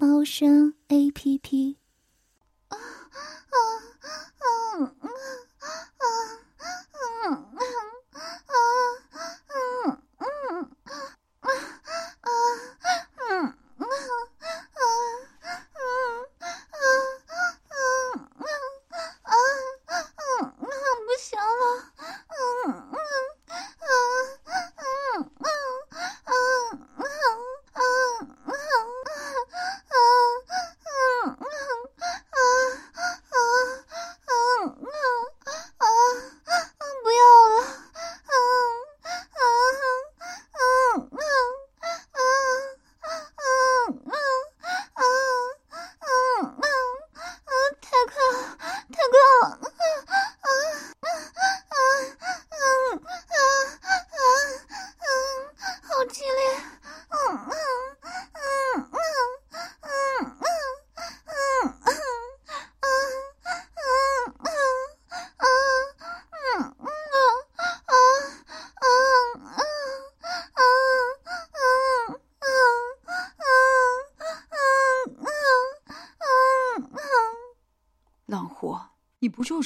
猫声 A P P。啊啊啊啊啊啊啊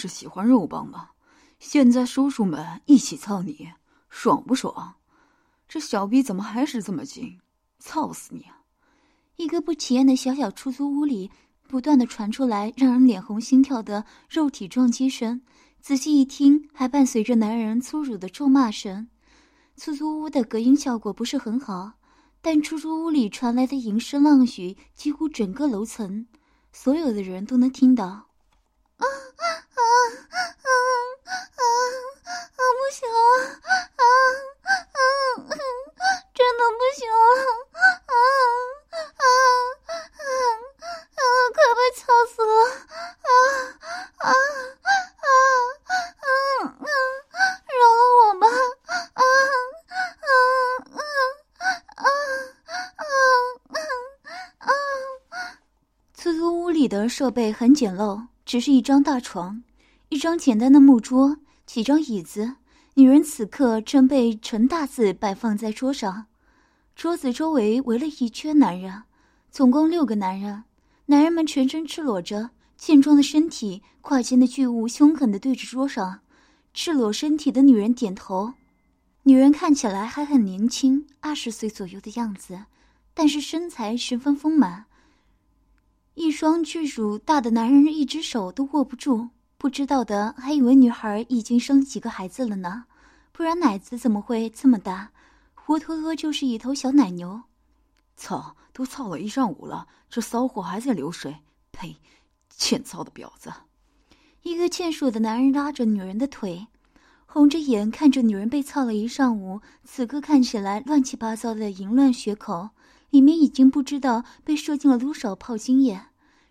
是喜欢肉棒吗？现在叔叔们一起操你，爽不爽？这小逼怎么还是这么紧？操死你！啊一个不起眼的小小出租屋里，不断的传出来让人脸红心跳的肉体撞击声。仔细一听，还伴随着男人粗鲁的咒骂声。出租屋的隔音效果不是很好，但出租屋里传来的淫声浪语，几乎整个楼层所有的人都能听到。啊啊啊啊，不行了，啊啊啊，真的不行了，啊啊啊啊，快被吵死了，啊啊啊啊啊，饶了我吧，啊啊啊啊啊啊啊，出租屋里的设备很简陋。只是一张大床，一张简单的木桌，几张椅子。女人此刻正被陈大字摆放在桌上，桌子周围围了一圈男人，总共六个男人。男人们全身赤裸着，健壮的身体，胯间的巨物凶狠地对着桌上。赤裸身体的女人点头，女人看起来还很年轻，二十岁左右的样子，但是身材十分丰满。一双巨乳大的男人，一只手都握不住。不知道的还以为女孩已经生几个孩子了呢，不然奶子怎么会这么大？活脱脱就是一头小奶牛！操，都操了一上午了，这骚货还在流水！呸，欠操的婊子！一个健硕的男人拉着女人的腿，红着眼看着女人被操了一上午，此刻看起来乱七八糟的淫乱血口。里面已经不知道被射进了多少炮精液，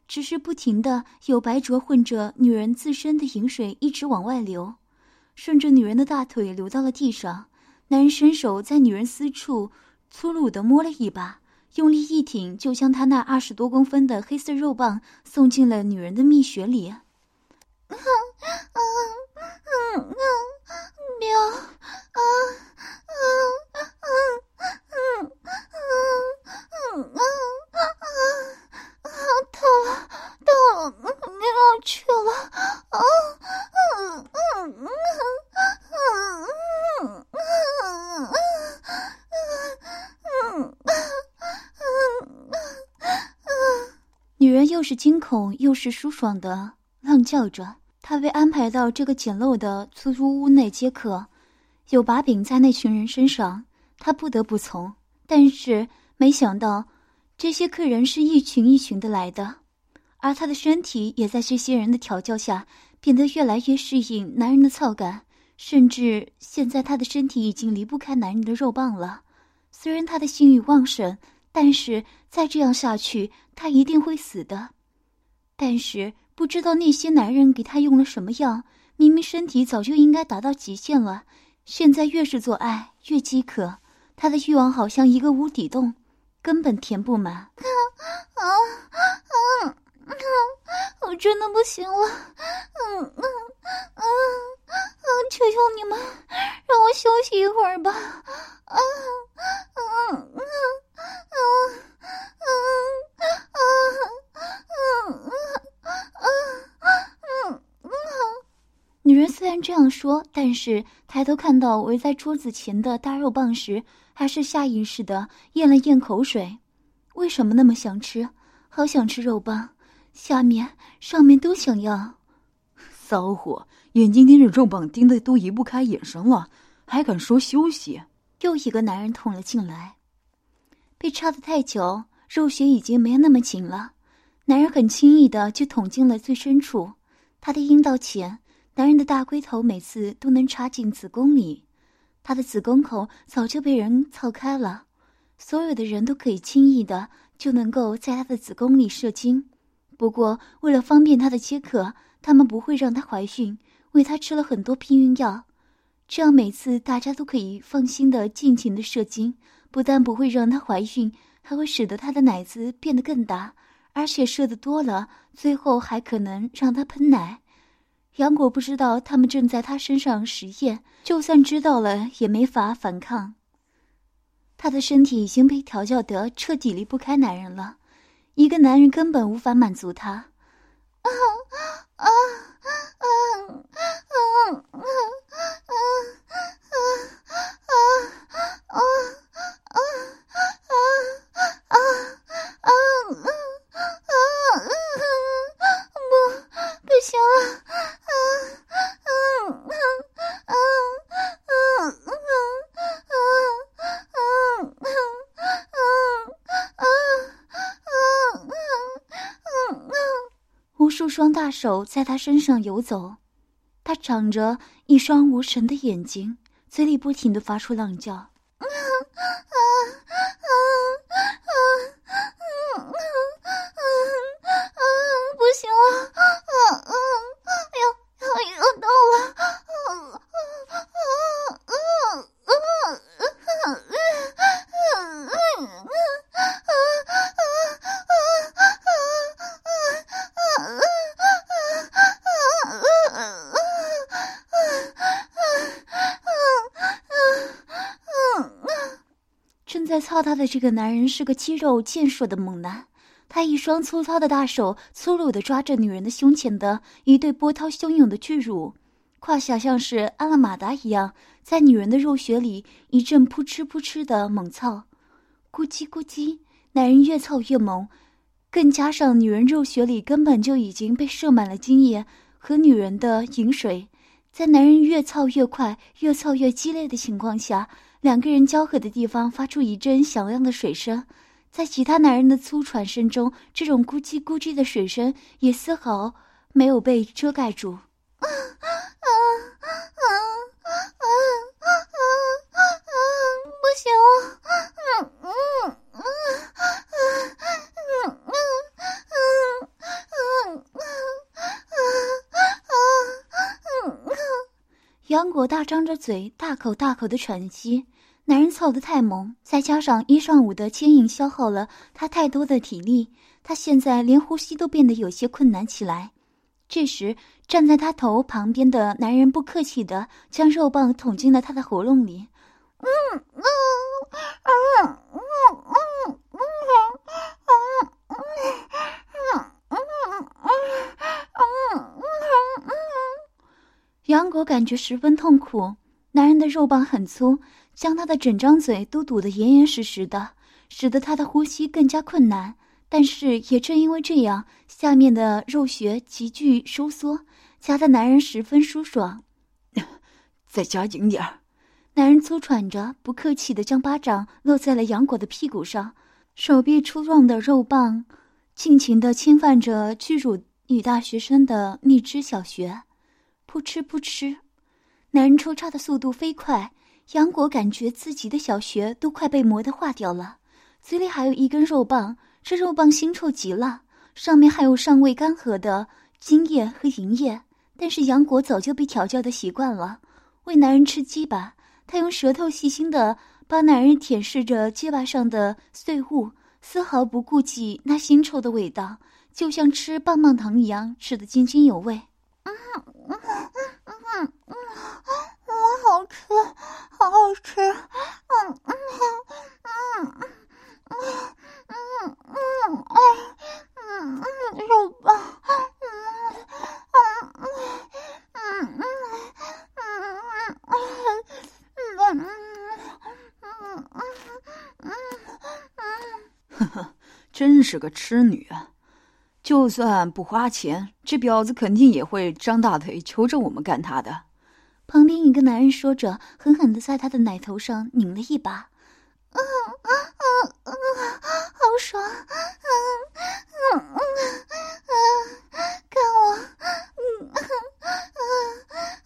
只是不停的有白浊混着女人自身的饮水一直往外流，顺着女人的大腿流到了地上。男人伸手在女人私处粗鲁的摸了一把，用力一挺，就将他那二十多公分的黑色肉棒送进了女人的蜜穴里。啊啊啊啊！喵是惊恐又是舒爽的浪叫着。他被安排到这个简陋的出租屋内接客，有把柄在那群人身上，他不得不从。但是。没想到，这些客人是一群一群的来的，而他的身体也在这些人的调教下变得越来越适应男人的操感，甚至现在他的身体已经离不开男人的肉棒了。虽然他的性欲旺盛，但是再这样下去，他一定会死的。但是不知道那些男人给他用了什么药，明明身体早就应该达到极限了，现在越是做爱越饥渴，他的欲望好像一个无底洞，根本填不满。啊啊啊！我真的不行了，嗯嗯嗯，求求你们，让我休息一会儿吧。啊啊啊！女人虽然这样说，但是抬头看到围在桌子前的大肉棒时，还是下意识的咽了咽口水。为什么那么想吃？好想吃肉棒。下面、上面都想要，骚货，眼睛盯着肉棒盯得都移不开眼神了，还敢说休息？又一个男人捅了进来，被插得太久，肉血已经没有那么紧了。男人很轻易的就捅进了最深处，他的阴道前，男人的大龟头每次都能插进子宫里，他的子宫口早就被人操开了，所有的人都可以轻易的就能够在他的子宫里射精。不过，为了方便她的接客，他们不会让她怀孕，为她吃了很多避孕药，这样每次大家都可以放心的尽情的射精，不但不会让她怀孕，还会使得她的奶子变得更大，而且射的多了，最后还可能让她喷奶。杨果不知道他们正在她身上实验，就算知道了也没法反抗。她的身体已经被调教得彻底离不开男人了。一个男人根本无法满足她，啊啊手在他身上游走，他长着一双无神的眼睛，嘴里不停的发出浪叫。不行了，啊啊，要要要到了，啊啊啊啊啊啊他的这个男人是个肌肉健硕的猛男，他一双粗糙的大手粗鲁地抓着女人的胸前的一对波涛汹涌的巨乳，胯下像是安了马达一样，在女人的肉穴里一阵扑哧扑哧的猛操，咕叽咕叽，男人越操越猛，更加上女人肉穴里根本就已经被射满了精液和女人的饮水，在男人越操越快、越操越激烈的情况下。两个人交合的地方发出一阵响亮的水声，在其他男人的粗喘声中，这种咕叽咕叽的水声也丝毫没有被遮盖住。啊啊啊啊啊啊啊啊！不行了，嗯嗯嗯嗯嗯嗯嗯嗯嗯嗯嗯。杨果大张着嘴，大口大口的喘息。男人操得太猛，再加上一上午的牵引消耗了他太多的体力，他现在连呼吸都变得有些困难起来。这时，站在他头旁边的男人不客气的将肉棒捅进了他的喉咙里。嗯嗯嗯嗯嗯嗯嗯嗯嗯嗯嗯嗯。杨果感觉十分痛苦，男人的肉棒很粗。将他的整张嘴都堵得严严实实的，使得他的呼吸更加困难。但是也正因为这样，下面的肉穴急剧收缩，夹的男人十分舒爽。再加紧点儿！男人粗喘着，不客气地将巴掌落在了杨果的屁股上，手臂粗壮的肉棒尽情地侵犯着巨乳女大学生的蜜汁小穴，扑哧扑哧，男人抽插的速度飞快。杨果感觉自己的小穴都快被磨得化掉了，嘴里还有一根肉棒，这肉棒腥臭极了，上面还有尚未干涸的精液和银液。但是杨果早就被调教的习惯了，喂男人吃鸡巴，他用舌头细心的把男人舔舐着鸡巴上的碎物，丝毫不顾及那腥臭的味道，就像吃棒棒糖一样，吃得津津有味。嗯嗯嗯是个痴女啊！就算不花钱，这婊子肯定也会张大腿求着我们干她的。旁边一个男人说着，狠狠的在他的奶头上拧了一把。嗯嗯嗯嗯，好爽！嗯嗯嗯嗯，看我！嗯嗯嗯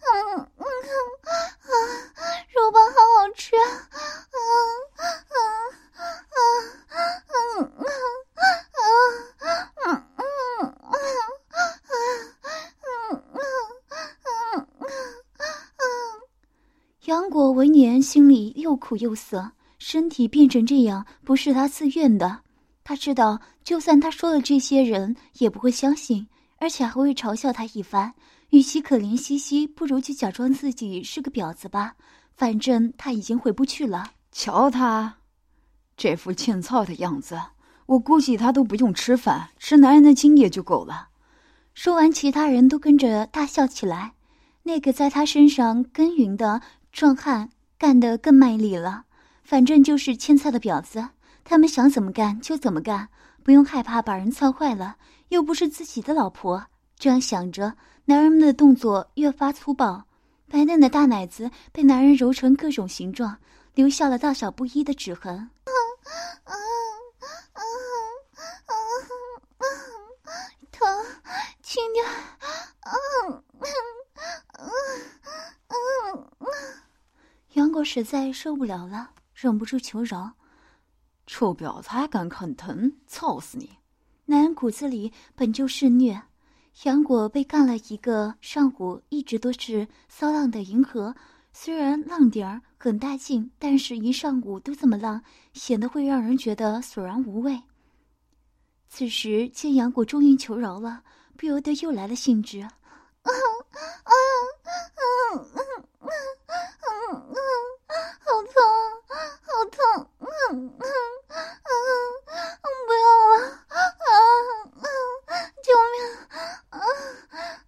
嗯嗯，肉棒好好吃！嗯嗯嗯嗯嗯嗯嗯。杨果闻言，心里又苦又涩。身体变成这样，不是他自愿的。他知道，就算他说了这些，人也不会相信，而且还会嘲笑他一番。与其可怜兮兮，不如就假装自己是个婊子吧。反正他已经回不去了。瞧他这副欠操的样子，我估计他都不用吃饭，吃男人的精液就够了。说完，其他人都跟着大笑起来。那个在他身上耕耘的。壮汉干得更卖力了，反正就是欠操的婊子，他们想怎么干就怎么干，不用害怕把人操坏了，又不是自己的老婆。这样想着，男人们的动作越发粗暴，白嫩的大奶子被男人揉成各种形状，留下了大小不一的指痕。疼，轻点。嗯嗯嗯嗯。我实在受不了了，忍不住求饶：“臭婊子还敢啃疼，操死你！”男人骨子里本就是虐。杨果被干了一个上午，一直都是骚浪的银河。虽然浪点儿很带劲，但是一上午都这么浪，显得会让人觉得索然无味。此时见杨果终于求饶了，不由得又来了兴致。啊啊啊啊啊！嗯嗯，好痛，好痛！嗯嗯嗯，不要了！啊啊！救命！啊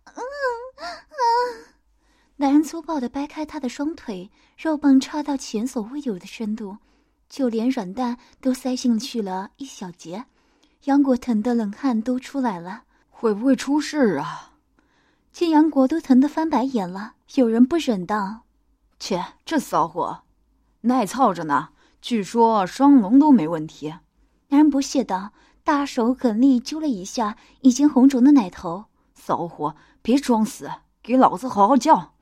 啊啊！男人粗暴的掰开她的双腿，肉棒插到前所未有的深度，就连软蛋都塞进去了一小截。杨果疼得冷汗都出来了，会不会出事啊？见杨国都疼得翻白眼了，有人不忍道。切，这骚货，耐操着呢。据说双龙都没问题。男人不屑道，大手狠力揪了一下已经红肿的奶头。骚货，别装死，给老子好好叫！啊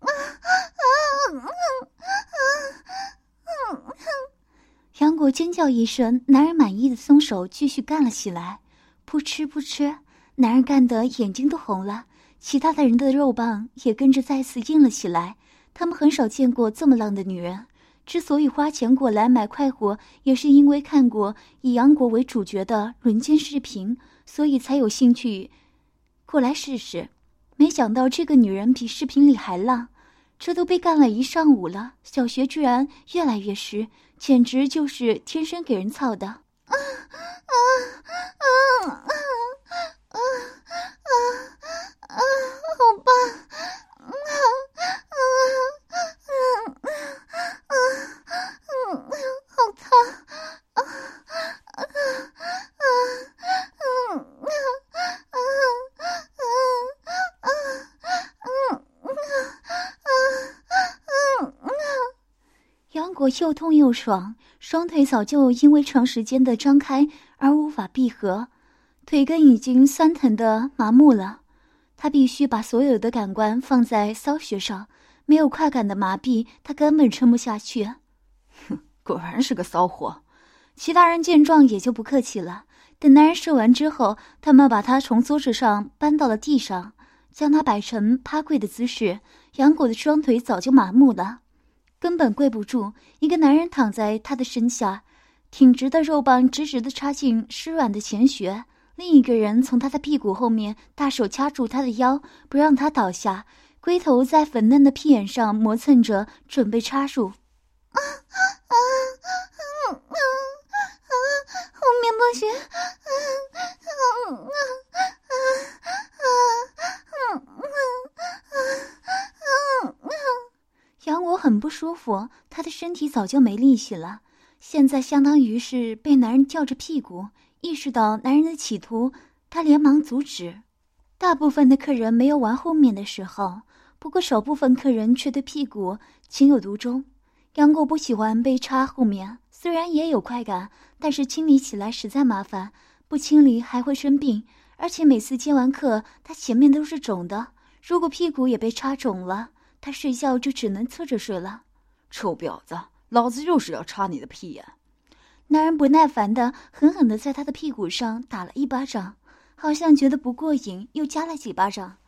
啊啊啊啊啊！杨果尖叫一声，男人满意的松手，继续干了起来。扑哧扑哧，男人干得眼睛都红了，其他的人的肉棒也跟着再次硬了起来。他们很少见过这么浪的女人，之所以花钱过来买快活，也是因为看过以杨果为主角的轮奸视频，所以才有兴趣过来试试。没想到这个女人比视频里还浪，这都被干了一上午了，小穴居然越来越湿，简直就是天生给人操的！啊啊啊啊啊啊啊啊啊，好棒啊啊啊啊啊啊啊，啊啊啊。杨果又痛又爽，双腿早就因为长时间的张开而无法闭合。腿根已经酸疼的麻木了。他必须把所有的感官放在骚穴上，没有快感的麻痹，他根本撑不下去。哼，果然是个骚货！其他人见状也就不客气了。等男人射完之后，他们把他从桌子上搬到了地上，将他摆成趴跪的姿势。杨果的双腿早就麻木了，根本跪不住。一个男人躺在他的身下，挺直的肉棒直直的插进湿软的前穴；另一个人从他的屁股后面大手掐住他的腰，不让他倒下，龟头在粉嫩的屁眼上磨蹭着，准备插入。啊啊啊！后面不行，嗯嗯嗯嗯嗯嗯杨果很不舒服，他的身体早就没力气了，现在相当于是被男人吊着屁股。意识到男人的企图，他连忙阻止。大部分的客人没有玩后面的时候，不过少部分客人却对屁股情有独钟。杨果不喜欢被插后面。虽然也有快感，但是清理起来实在麻烦，不清理还会生病。而且每次接完客，他前面都是肿的。如果屁股也被插肿了，他睡觉就只能侧着睡了。臭婊子，老子就是要插你的屁眼！男人不耐烦的狠狠的在他的屁股上打了一巴掌，好像觉得不过瘾，又加了几巴掌。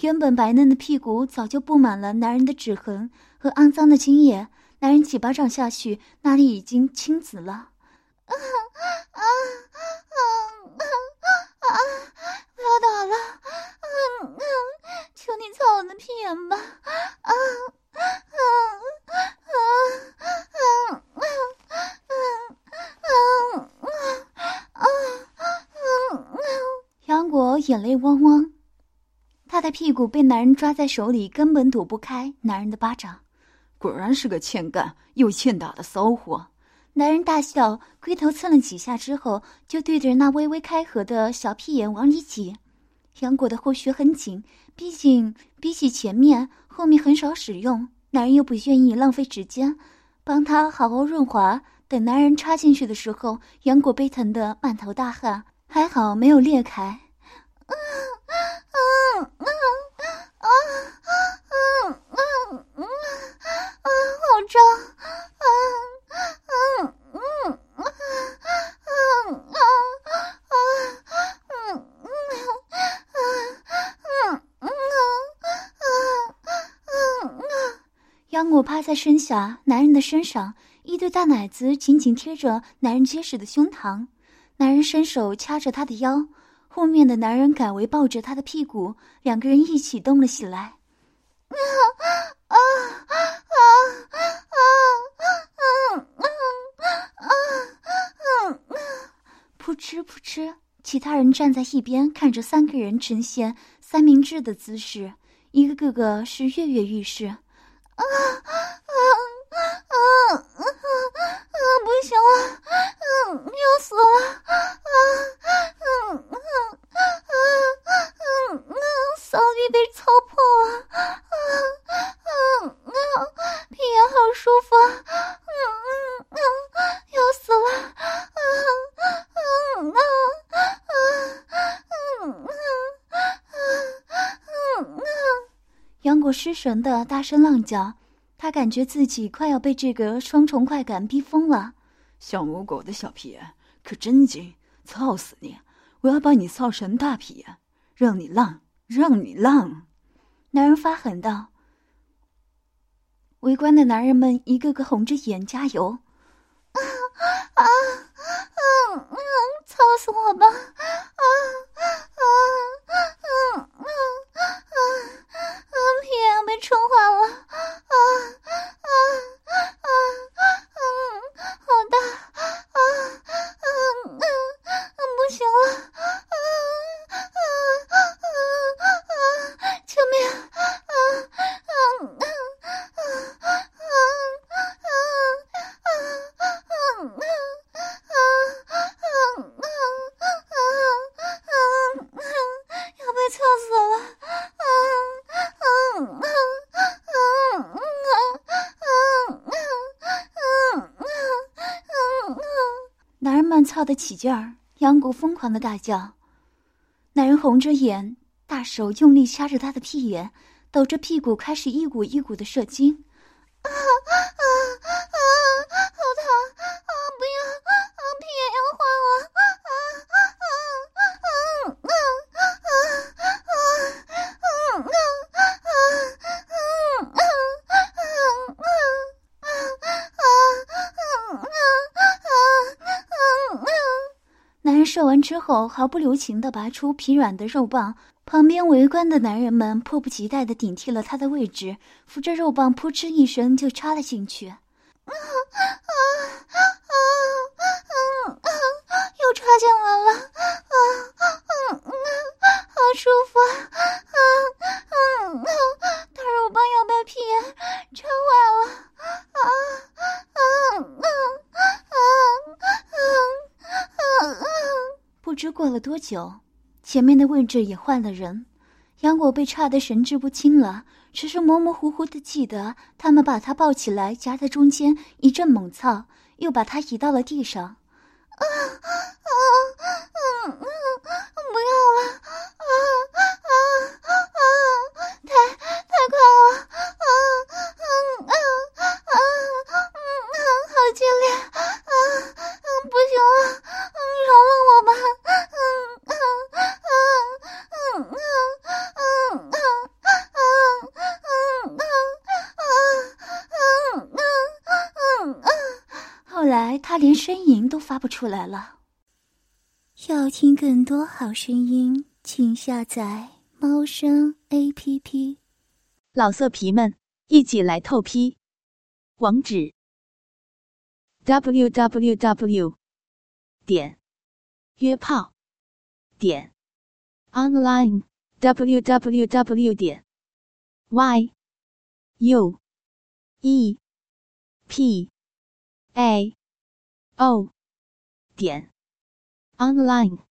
原本白嫩的屁股早就布满了男人的指痕和肮脏的精液。男人几巴掌下去，那里已经青紫了。眼泪汪汪，他的屁股被男人抓在手里，根本躲不开男人的巴掌。果然是个欠干又欠打的骚货！男人大笑，龟头蹭了几下之后，就对着那微微开合的小屁眼往里挤。杨果的后穴很紧，毕竟比起前面，后面很少使用。男人又不愿意浪费时间，帮他好好润滑。等男人插进去的时候，杨果被疼得满头大汗，还好没有裂开。嗯嗯嗯啊啊啊啊！啊，好胀！啊啊嗯嗯啊啊啊啊嗯嗯啊嗯嗯啊啊啊！杨果趴在身下，男人的身上，一对大奶子紧紧贴着男人结实的胸膛。男人伸手掐着她的腰，后面的男人改为抱着她的屁股，两个人一起动了起来。啊啊啊啊啊啊啊啊！扑哧扑哧，其他人站在一边看着三个人呈现三明治的姿势，一个个个是跃跃欲试。啊啊啊啊啊啊啊！不行了，嗯，要死了！啊啊啊嗯嗯嗯嗯嗯，骚逼被操破了！啊嗯嗯，屁眼好舒服啊！嗯嗯嗯，要死了！啊嗯嗯啊嗯嗯嗯嗯，杨果失神的大声浪叫。他感觉自己快要被这个双重快感逼疯了。小母狗的小屁眼可真精，操死你！我要把你操成大屁眼，让你浪，让你浪！男人发狠道。围观的男人们一个个红着眼加油。啊啊啊啊！操死我吧！啊啊啊啊啊啊！屁眼被冲坏了！啊啊啊啊啊！好大！啊啊啊！不行了！的起劲儿，杨谷疯狂的大叫。男人红着眼，大手用力掐着他的屁眼，抖着屁股开始一股一股的射精。射完之后，毫不留情地拔出疲软的肉棒。旁边围观的男人们迫不及待地顶替了他的位置，扶着肉棒，扑哧一声就插了进去。啊啊啊啊啊！又插进来了！啊啊啊！好舒服！啊啊啊！大肉棒要把皮插坏了！啊啊啊啊啊啊！不知过了多久。前面的位置也换了人，杨果被差得神志不清了，只是模模糊糊的记得他们把他抱起来夹在中间一阵猛操，又把他移到了地上。啊啊啊！嗯嗯，不要了！啊啊啊！太太快了！啊嗯嗯啊嗯嗯，好激烈！啊嗯，不行了！饶了我吧！嗯。后来他连呻吟都发不出来了。要听更多好声音，请下载猫声 A P P。老色皮们，一起来透批！网址：w w w. 点约炮点 online w w w. 点 y u e p a o 点 online。